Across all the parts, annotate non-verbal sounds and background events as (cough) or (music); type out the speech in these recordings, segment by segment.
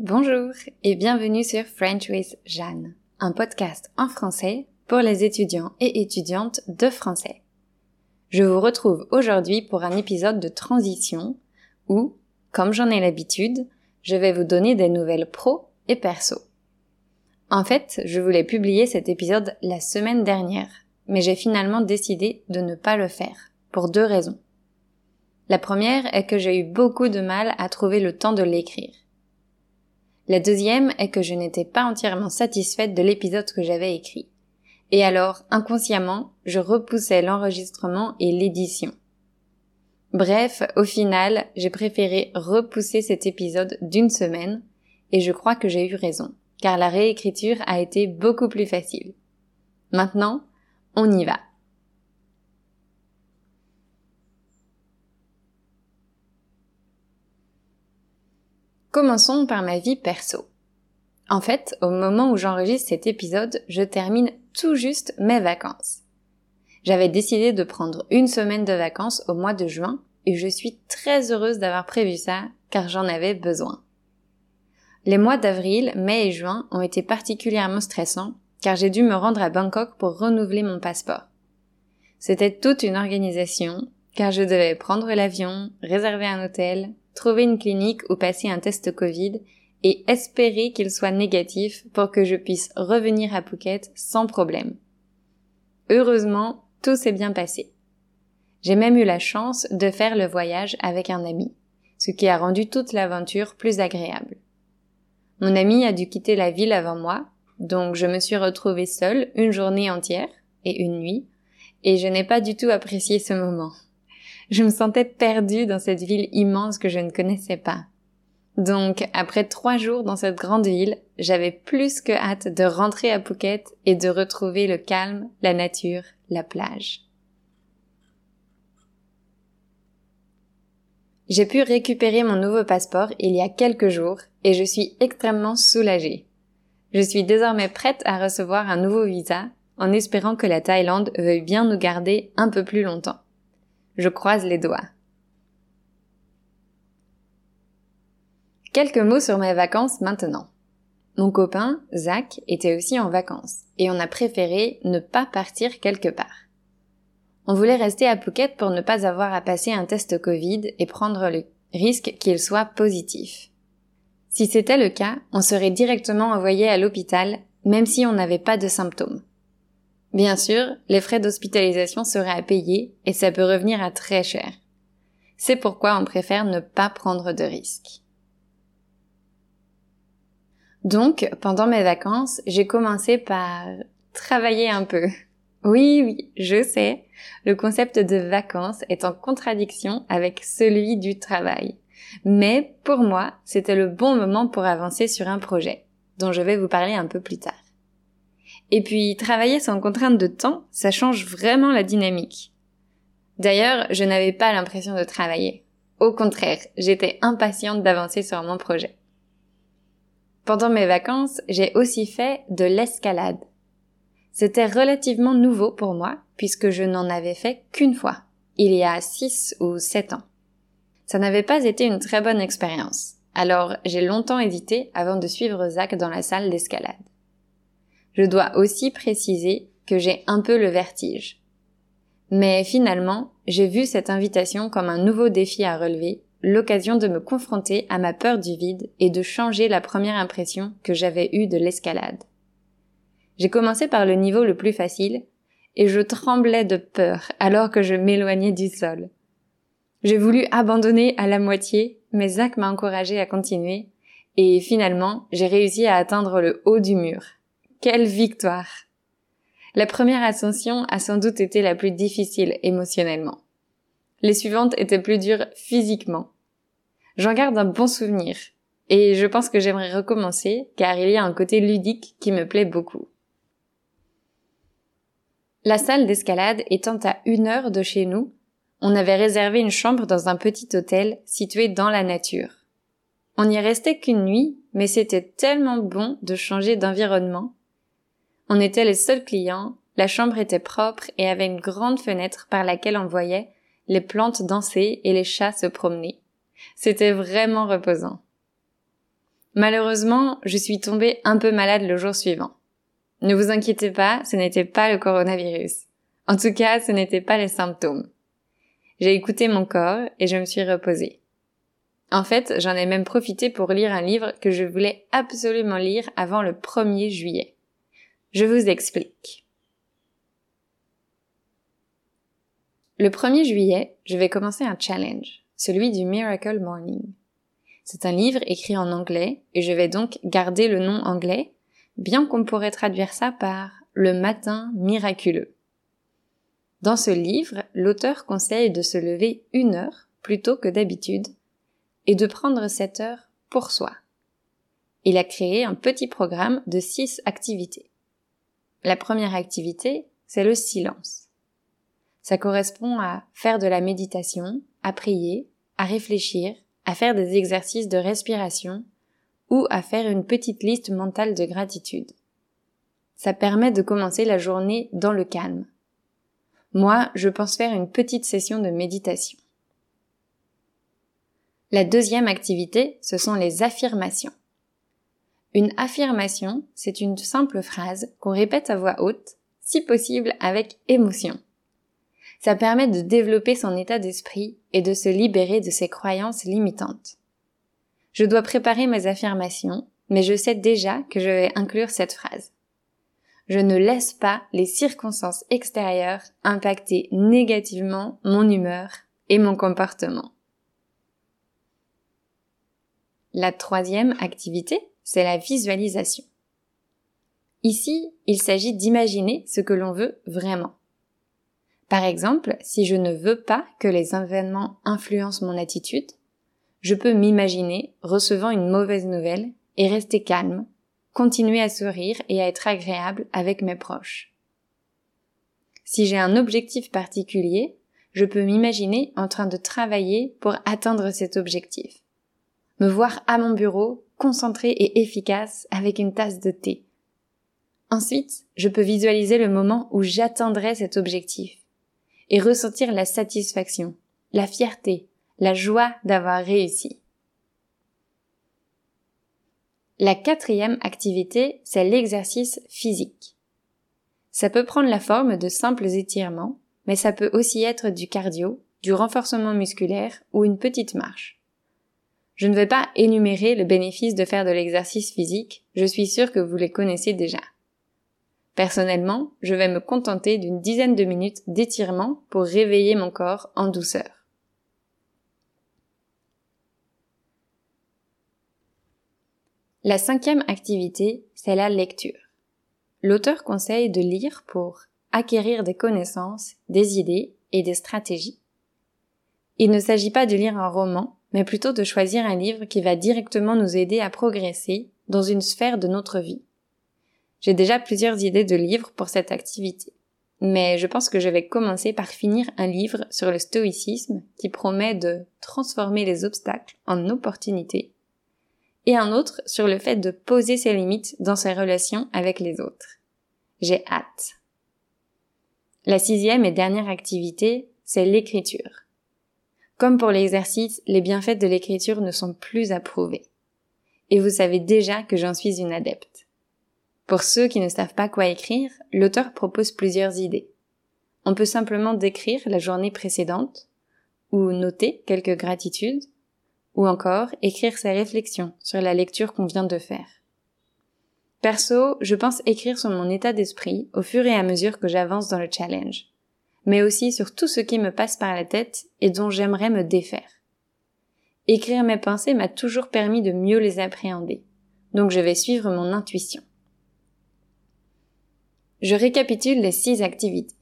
Bonjour et bienvenue sur French with Jeanne, un podcast en français pour les étudiants et étudiantes de français. Je vous retrouve aujourd'hui pour un épisode de transition où, comme j'en ai l'habitude, je vais vous donner des nouvelles pro et perso. En fait, je voulais publier cet épisode la semaine dernière, mais j'ai finalement décidé de ne pas le faire, pour deux raisons. La première est que j'ai eu beaucoup de mal à trouver le temps de l'écrire. La deuxième est que je n'étais pas entièrement satisfaite de l'épisode que j'avais écrit. Et alors, inconsciemment, je repoussais l'enregistrement et l'édition. Bref, au final, j'ai préféré repousser cet épisode d'une semaine, et je crois que j'ai eu raison, car la réécriture a été beaucoup plus facile. Maintenant, on y va. Commençons par ma vie perso. En fait, au moment où j'enregistre cet épisode, je termine tout juste mes vacances. J'avais décidé de prendre une semaine de vacances au mois de juin et je suis très heureuse d'avoir prévu ça car j'en avais besoin. Les mois d'avril, mai et juin ont été particulièrement stressants car j'ai dû me rendre à Bangkok pour renouveler mon passeport. C'était toute une organisation car je devais prendre l'avion, réserver un hôtel, trouver une clinique ou passer un test Covid et espérer qu'il soit négatif pour que je puisse revenir à Phuket sans problème. Heureusement, tout s'est bien passé. J'ai même eu la chance de faire le voyage avec un ami, ce qui a rendu toute l'aventure plus agréable. Mon ami a dû quitter la ville avant moi, donc je me suis retrouvée seule une journée entière et une nuit, et je n'ai pas du tout apprécié ce moment. Je me sentais perdue dans cette ville immense que je ne connaissais pas. Donc, après trois jours dans cette grande ville, j'avais plus que hâte de rentrer à Phuket et de retrouver le calme, la nature, la plage. J'ai pu récupérer mon nouveau passeport il y a quelques jours et je suis extrêmement soulagée. Je suis désormais prête à recevoir un nouveau visa en espérant que la Thaïlande veuille bien nous garder un peu plus longtemps. Je croise les doigts. Quelques mots sur mes vacances maintenant. Mon copain, Zach, était aussi en vacances et on a préféré ne pas partir quelque part. On voulait rester à Phuket pour ne pas avoir à passer un test Covid et prendre le risque qu'il soit positif. Si c'était le cas, on serait directement envoyé à l'hôpital même si on n'avait pas de symptômes. Bien sûr, les frais d'hospitalisation seraient à payer et ça peut revenir à très cher. C'est pourquoi on préfère ne pas prendre de risques. Donc, pendant mes vacances, j'ai commencé par travailler un peu. (laughs) Oui, oui, je sais, le concept de vacances est en contradiction avec celui du travail. Mais pour moi, c'était le bon moment pour avancer sur un projet, dont je vais vous parler un peu plus tard. Et puis, travailler sans contrainte de temps, ça change vraiment la dynamique. D'ailleurs, je n'avais pas l'impression de travailler. Au contraire, j'étais impatiente d'avancer sur mon projet. Pendant mes vacances, j'ai aussi fait de l'escalade. C'était relativement nouveau pour moi, puisque je n'en avais fait qu'une fois, il y a 6 ou 7 ans. Ça n'avait pas été une très bonne expérience, alors j'ai longtemps hésité avant de suivre Zach dans la salle d'escalade. Je dois aussi préciser que j'ai un peu le vertige. Mais finalement, j'ai vu cette invitation comme un nouveau défi à relever, l'occasion de me confronter à ma peur du vide et de changer la première impression que j'avais eue de l'escalade. J'ai commencé par le niveau le plus facile, et je tremblais de peur alors que je m'éloignais du sol. J'ai voulu abandonner à la moitié, mais Zach m'a encouragé à continuer, et finalement, j'ai réussi à atteindre le haut du mur. Quelle victoire La première ascension a sans doute été la plus difficile émotionnellement. Les suivantes étaient plus dures physiquement. J'en garde un bon souvenir, et je pense que j'aimerais recommencer car il y a un côté ludique qui me plaît beaucoup. La salle d'escalade étant à une heure de chez nous, on avait réservé une chambre dans un petit hôtel situé dans la nature. On n'y restait qu'une nuit, mais c'était tellement bon de changer d'environnement on était les seuls clients, la chambre était propre et avait une grande fenêtre par laquelle on voyait les plantes danser et les chats se promener. C'était vraiment reposant. Malheureusement, je suis tombée un peu malade le jour suivant. Ne vous inquiétez pas, ce n'était pas le coronavirus. En tout cas, ce n'étaient pas les symptômes. J'ai écouté mon corps et je me suis reposée. En fait, j'en ai même profité pour lire un livre que je voulais absolument lire avant le 1er juillet. Je vous explique. Le 1er juillet, je vais commencer un challenge, celui du Miracle Morning. C'est un livre écrit en anglais et je vais donc garder le nom anglais, bien qu'on pourrait traduire ça par le matin miraculeux. Dans ce livre, l'auteur conseille de se lever une heure plutôt que d'habitude et de prendre cette heure pour soi. Il a créé un petit programme de six activités. La première activité, c'est le silence. Ça correspond à faire de la méditation, à prier, à réfléchir, à faire des exercices de respiration ou à faire une petite liste mentale de gratitude. Ça permet de commencer la journée dans le calme, moi, je pense faire une petite session de méditation. La deuxième activité, ce sont les affirmations. Une affirmation, c'est une simple phrase qu'on répète à voix haute, si possible avec émotion. Ça permet de développer son état d'esprit et de se libérer de ses croyances limitantes. Je dois préparer mes affirmations, mais je sais déjà que je vais inclure cette phrase je ne laisse pas les circonstances extérieures impacter négativement mon humeur et mon comportement. La troisième activité, c'est la visualisation. Ici, il s'agit d'imaginer ce que l'on veut vraiment. Par exemple, si je ne veux pas que les événements influencent mon attitude, je peux m'imaginer recevant une mauvaise nouvelle et rester calme continuer à sourire et à être agréable avec mes proches. Si j'ai un objectif particulier, je peux m'imaginer en train de travailler pour atteindre cet objectif. Me voir à mon bureau, concentré et efficace avec une tasse de thé. Ensuite, je peux visualiser le moment où j'atteindrai cet objectif et ressentir la satisfaction, la fierté, la joie d'avoir réussi. La quatrième activité, c'est l'exercice physique. Ça peut prendre la forme de simples étirements, mais ça peut aussi être du cardio, du renforcement musculaire ou une petite marche. Je ne vais pas énumérer le bénéfice de faire de l'exercice physique, je suis sûre que vous les connaissez déjà. Personnellement, je vais me contenter d'une dizaine de minutes d'étirement pour réveiller mon corps en douceur. La cinquième activité, c'est la lecture. L'auteur conseille de lire pour acquérir des connaissances, des idées et des stratégies. Il ne s'agit pas de lire un roman, mais plutôt de choisir un livre qui va directement nous aider à progresser dans une sphère de notre vie. J'ai déjà plusieurs idées de livres pour cette activité, mais je pense que je vais commencer par finir un livre sur le stoïcisme qui promet de transformer les obstacles en opportunités et un autre sur le fait de poser ses limites dans ses relations avec les autres. J'ai hâte. La sixième et dernière activité, c'est l'écriture. Comme pour l'exercice, les bienfaits de l'écriture ne sont plus approuvés. Et vous savez déjà que j'en suis une adepte. Pour ceux qui ne savent pas quoi écrire, l'auteur propose plusieurs idées. On peut simplement décrire la journée précédente, ou noter quelques gratitudes, ou encore écrire ses réflexions sur la lecture qu'on vient de faire. Perso, je pense écrire sur mon état d'esprit au fur et à mesure que j'avance dans le challenge, mais aussi sur tout ce qui me passe par la tête et dont j'aimerais me défaire. Écrire mes pensées m'a toujours permis de mieux les appréhender, donc je vais suivre mon intuition. Je récapitule les six activités.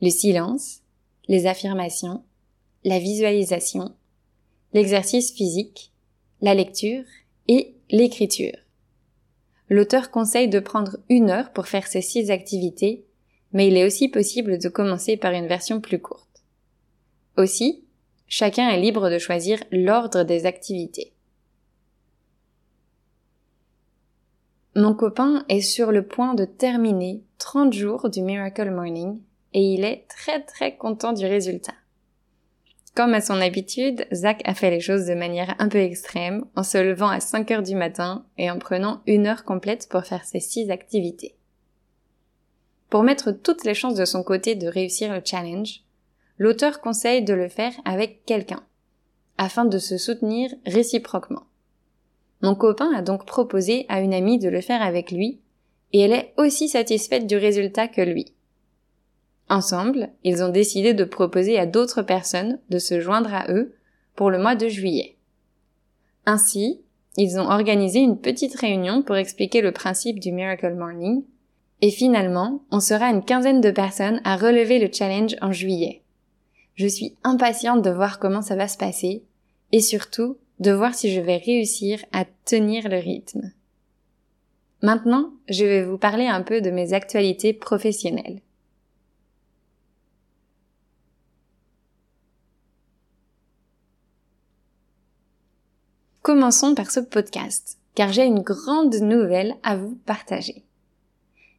Le silence, les affirmations, la visualisation, l'exercice physique, la lecture et l'écriture. L'auteur conseille de prendre une heure pour faire ces six activités, mais il est aussi possible de commencer par une version plus courte. Aussi, chacun est libre de choisir l'ordre des activités. Mon copain est sur le point de terminer 30 jours du Miracle Morning et il est très très content du résultat. Comme à son habitude, Zach a fait les choses de manière un peu extrême, en se levant à 5 heures du matin et en prenant une heure complète pour faire ses six activités. Pour mettre toutes les chances de son côté de réussir le challenge, l'auteur conseille de le faire avec quelqu'un, afin de se soutenir réciproquement. Mon copain a donc proposé à une amie de le faire avec lui, et elle est aussi satisfaite du résultat que lui. Ensemble, ils ont décidé de proposer à d'autres personnes de se joindre à eux pour le mois de juillet. Ainsi, ils ont organisé une petite réunion pour expliquer le principe du Miracle Morning, et finalement, on sera une quinzaine de personnes à relever le challenge en juillet. Je suis impatiente de voir comment ça va se passer, et surtout de voir si je vais réussir à tenir le rythme. Maintenant, je vais vous parler un peu de mes actualités professionnelles. Commençons par ce podcast, car j'ai une grande nouvelle à vous partager.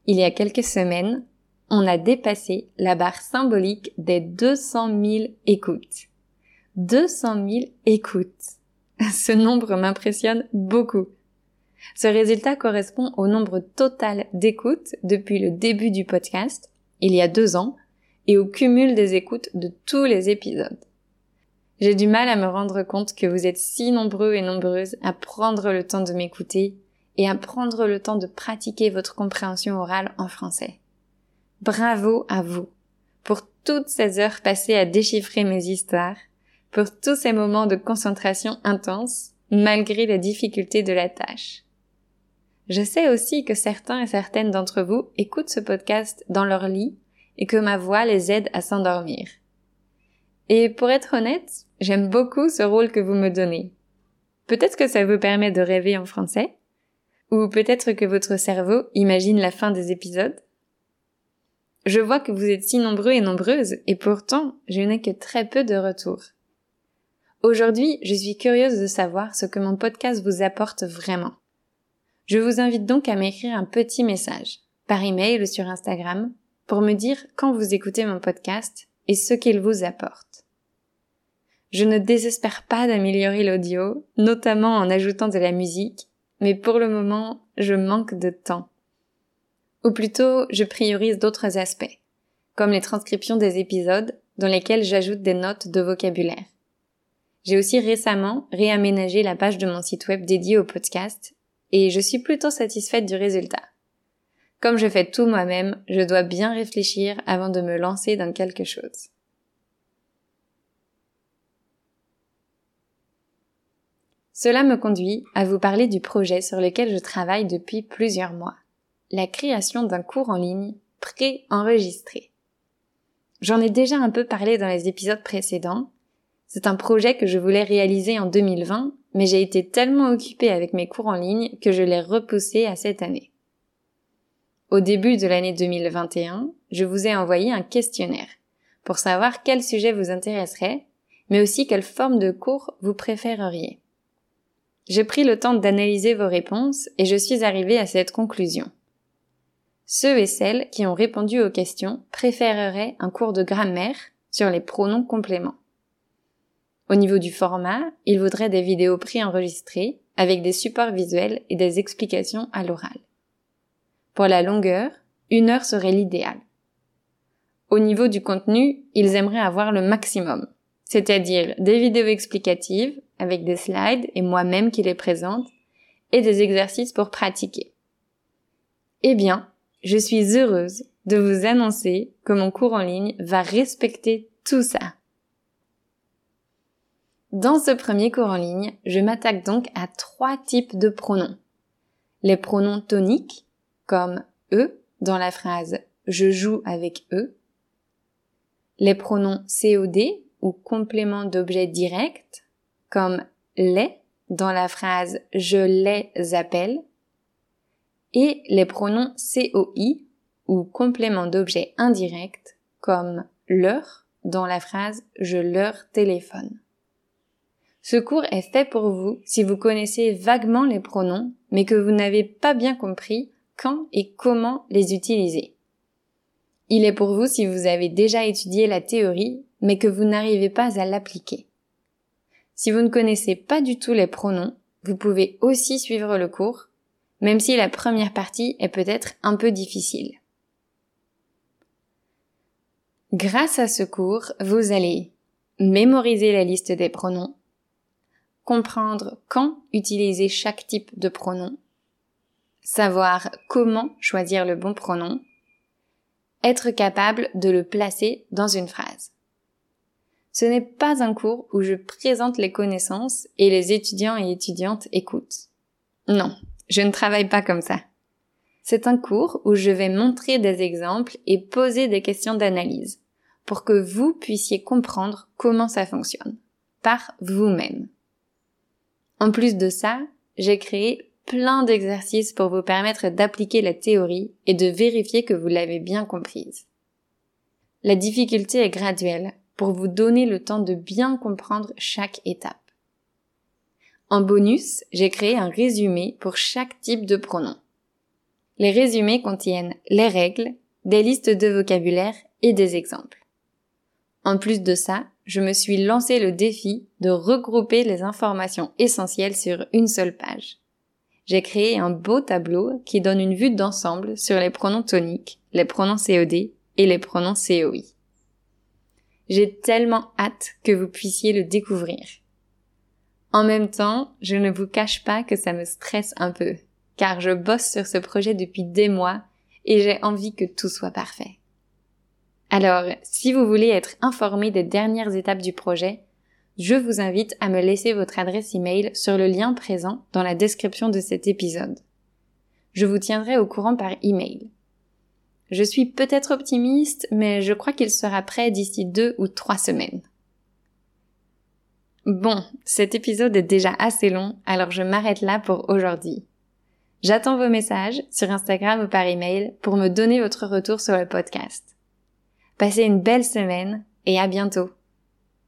Il y a quelques semaines, on a dépassé la barre symbolique des 200 000 écoutes. 200 000 écoutes. (laughs) Ce nombre m'impressionne beaucoup. Ce résultat correspond au nombre total d'écoutes depuis le début du podcast, il y a deux ans, et au cumul des écoutes de tous les épisodes. J'ai du mal à me rendre compte que vous êtes si nombreux et nombreuses à prendre le temps de m'écouter et à prendre le temps de pratiquer votre compréhension orale en français. Bravo à vous pour toutes ces heures passées à déchiffrer mes histoires, pour tous ces moments de concentration intense, malgré les difficultés de la tâche. Je sais aussi que certains et certaines d'entre vous écoutent ce podcast dans leur lit et que ma voix les aide à s'endormir. Et pour être honnête, j'aime beaucoup ce rôle que vous me donnez. Peut-être que ça vous permet de rêver en français, ou peut-être que votre cerveau imagine la fin des épisodes. Je vois que vous êtes si nombreux et nombreuses, et pourtant, je n'ai que très peu de retours. Aujourd'hui, je suis curieuse de savoir ce que mon podcast vous apporte vraiment. Je vous invite donc à m'écrire un petit message, par email ou sur Instagram, pour me dire quand vous écoutez mon podcast et ce qu'il vous apporte. Je ne désespère pas d'améliorer l'audio, notamment en ajoutant de la musique, mais pour le moment, je manque de temps. Ou plutôt, je priorise d'autres aspects, comme les transcriptions des épisodes dans lesquels j'ajoute des notes de vocabulaire. J'ai aussi récemment réaménagé la page de mon site web dédié au podcast et je suis plutôt satisfaite du résultat. Comme je fais tout moi-même, je dois bien réfléchir avant de me lancer dans quelque chose. Cela me conduit à vous parler du projet sur lequel je travaille depuis plusieurs mois. La création d'un cours en ligne pré-enregistré. J'en ai déjà un peu parlé dans les épisodes précédents. C'est un projet que je voulais réaliser en 2020, mais j'ai été tellement occupée avec mes cours en ligne que je l'ai repoussé à cette année. Au début de l'année 2021, je vous ai envoyé un questionnaire pour savoir quel sujet vous intéresserait, mais aussi quelle forme de cours vous préféreriez. J'ai pris le temps d'analyser vos réponses et je suis arrivée à cette conclusion. Ceux et celles qui ont répondu aux questions préféreraient un cours de grammaire sur les pronoms compléments. Au niveau du format, ils voudraient des vidéos préenregistrées avec des supports visuels et des explications à l'oral. Pour la longueur, une heure serait l'idéal. Au niveau du contenu, ils aimeraient avoir le maximum, c'est-à-dire des vidéos explicatives avec des slides et moi-même qui les présente et des exercices pour pratiquer. Eh bien, je suis heureuse de vous annoncer que mon cours en ligne va respecter tout ça. Dans ce premier cours en ligne, je m'attaque donc à trois types de pronoms. Les pronoms toniques, comme eux dans la phrase je joue avec eux. Les pronoms COD ou complément d'objet direct, comme les dans la phrase je les appelle et les pronoms COI ou complément d'objet indirect comme leur dans la phrase je leur téléphone. Ce cours est fait pour vous si vous connaissez vaguement les pronoms mais que vous n'avez pas bien compris quand et comment les utiliser. Il est pour vous si vous avez déjà étudié la théorie mais que vous n'arrivez pas à l'appliquer. Si vous ne connaissez pas du tout les pronoms, vous pouvez aussi suivre le cours, même si la première partie est peut-être un peu difficile. Grâce à ce cours, vous allez mémoriser la liste des pronoms, comprendre quand utiliser chaque type de pronom, savoir comment choisir le bon pronom, être capable de le placer dans une phrase. Ce n'est pas un cours où je présente les connaissances et les étudiants et étudiantes écoutent. Non, je ne travaille pas comme ça. C'est un cours où je vais montrer des exemples et poser des questions d'analyse pour que vous puissiez comprendre comment ça fonctionne par vous-même. En plus de ça, j'ai créé plein d'exercices pour vous permettre d'appliquer la théorie et de vérifier que vous l'avez bien comprise. La difficulté est graduelle pour vous donner le temps de bien comprendre chaque étape. En bonus, j'ai créé un résumé pour chaque type de pronom. Les résumés contiennent les règles, des listes de vocabulaire et des exemples. En plus de ça, je me suis lancé le défi de regrouper les informations essentielles sur une seule page. J'ai créé un beau tableau qui donne une vue d'ensemble sur les pronoms toniques, les pronoms COD et les pronoms COI. J'ai tellement hâte que vous puissiez le découvrir. En même temps, je ne vous cache pas que ça me stresse un peu, car je bosse sur ce projet depuis des mois et j'ai envie que tout soit parfait. Alors, si vous voulez être informé des dernières étapes du projet, je vous invite à me laisser votre adresse email sur le lien présent dans la description de cet épisode. Je vous tiendrai au courant par email. Je suis peut-être optimiste, mais je crois qu'il sera prêt d'ici deux ou trois semaines. Bon, cet épisode est déjà assez long, alors je m'arrête là pour aujourd'hui. J'attends vos messages sur Instagram ou par email pour me donner votre retour sur le podcast. Passez une belle semaine et à bientôt.